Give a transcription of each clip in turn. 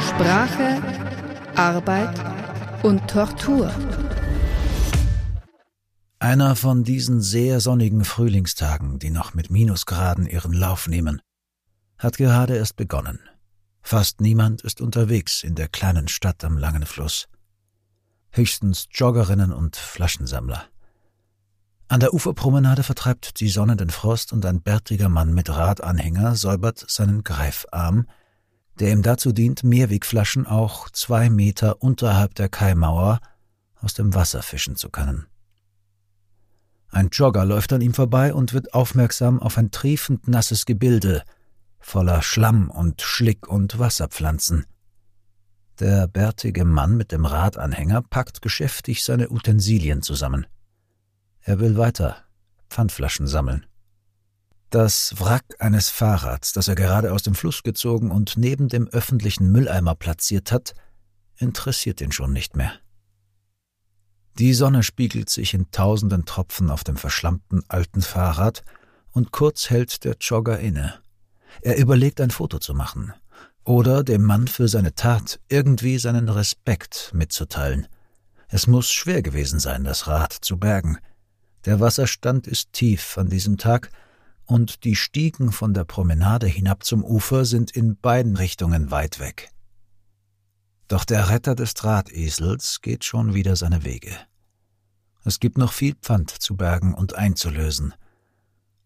Sprache, Arbeit und Tortur. Einer von diesen sehr sonnigen Frühlingstagen, die noch mit Minusgraden ihren Lauf nehmen, hat gerade erst begonnen. Fast niemand ist unterwegs in der kleinen Stadt am langen Fluss. Höchstens Joggerinnen und Flaschensammler. An der Uferpromenade vertreibt die Sonne den Frost und ein bärtiger Mann mit Radanhänger säubert seinen Greifarm, der ihm dazu dient, Mehrwegflaschen auch zwei Meter unterhalb der Kaimauer aus dem Wasser fischen zu können. Ein Jogger läuft an ihm vorbei und wird aufmerksam auf ein triefend nasses Gebilde voller Schlamm und Schlick und Wasserpflanzen. Der bärtige Mann mit dem Radanhänger packt geschäftig seine Utensilien zusammen. Er will weiter Pfandflaschen sammeln. Das Wrack eines Fahrrads, das er gerade aus dem Fluss gezogen und neben dem öffentlichen Mülleimer platziert hat, interessiert ihn schon nicht mehr. Die Sonne spiegelt sich in tausenden Tropfen auf dem verschlammten alten Fahrrad, und kurz hält der Jogger inne. Er überlegt, ein Foto zu machen oder dem Mann für seine Tat irgendwie seinen Respekt mitzuteilen. Es muss schwer gewesen sein, das Rad zu bergen. Der Wasserstand ist tief an diesem Tag, und die Stiegen von der Promenade hinab zum Ufer sind in beiden Richtungen weit weg. Doch der Retter des Drahtesels geht schon wieder seine Wege. Es gibt noch viel Pfand zu bergen und einzulösen.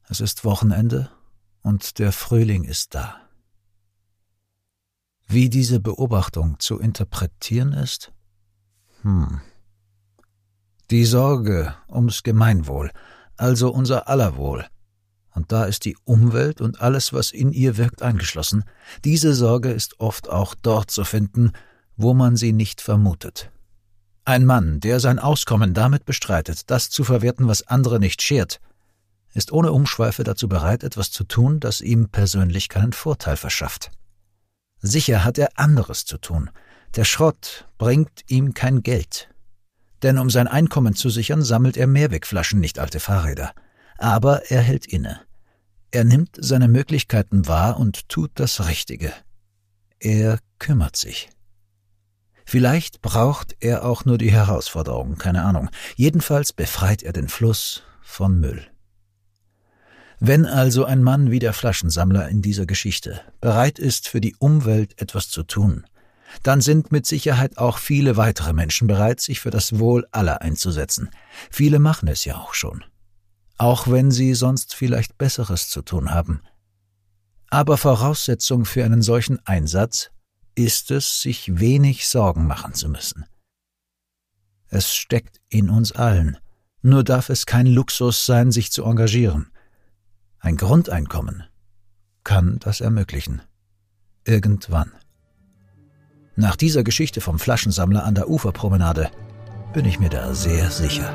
Es ist Wochenende und der Frühling ist da. Wie diese Beobachtung zu interpretieren ist? Hm. Die Sorge ums Gemeinwohl, also unser aller Wohl, und da ist die Umwelt und alles, was in ihr wirkt, eingeschlossen. Diese Sorge ist oft auch dort zu finden, wo man sie nicht vermutet. Ein Mann, der sein Auskommen damit bestreitet, das zu verwerten, was andere nicht schert, ist ohne Umschweife dazu bereit, etwas zu tun, das ihm persönlich keinen Vorteil verschafft. Sicher hat er anderes zu tun. Der Schrott bringt ihm kein Geld. Denn um sein Einkommen zu sichern, sammelt er Mehrwegflaschen, nicht alte Fahrräder. Aber er hält inne. Er nimmt seine Möglichkeiten wahr und tut das Richtige. Er kümmert sich. Vielleicht braucht er auch nur die Herausforderung, keine Ahnung. Jedenfalls befreit er den Fluss von Müll. Wenn also ein Mann wie der Flaschensammler in dieser Geschichte bereit ist, für die Umwelt etwas zu tun, dann sind mit Sicherheit auch viele weitere Menschen bereit, sich für das Wohl aller einzusetzen. Viele machen es ja auch schon auch wenn sie sonst vielleicht Besseres zu tun haben. Aber Voraussetzung für einen solchen Einsatz ist es, sich wenig Sorgen machen zu müssen. Es steckt in uns allen, nur darf es kein Luxus sein, sich zu engagieren. Ein Grundeinkommen kann das ermöglichen. Irgendwann. Nach dieser Geschichte vom Flaschensammler an der Uferpromenade bin ich mir da sehr sicher.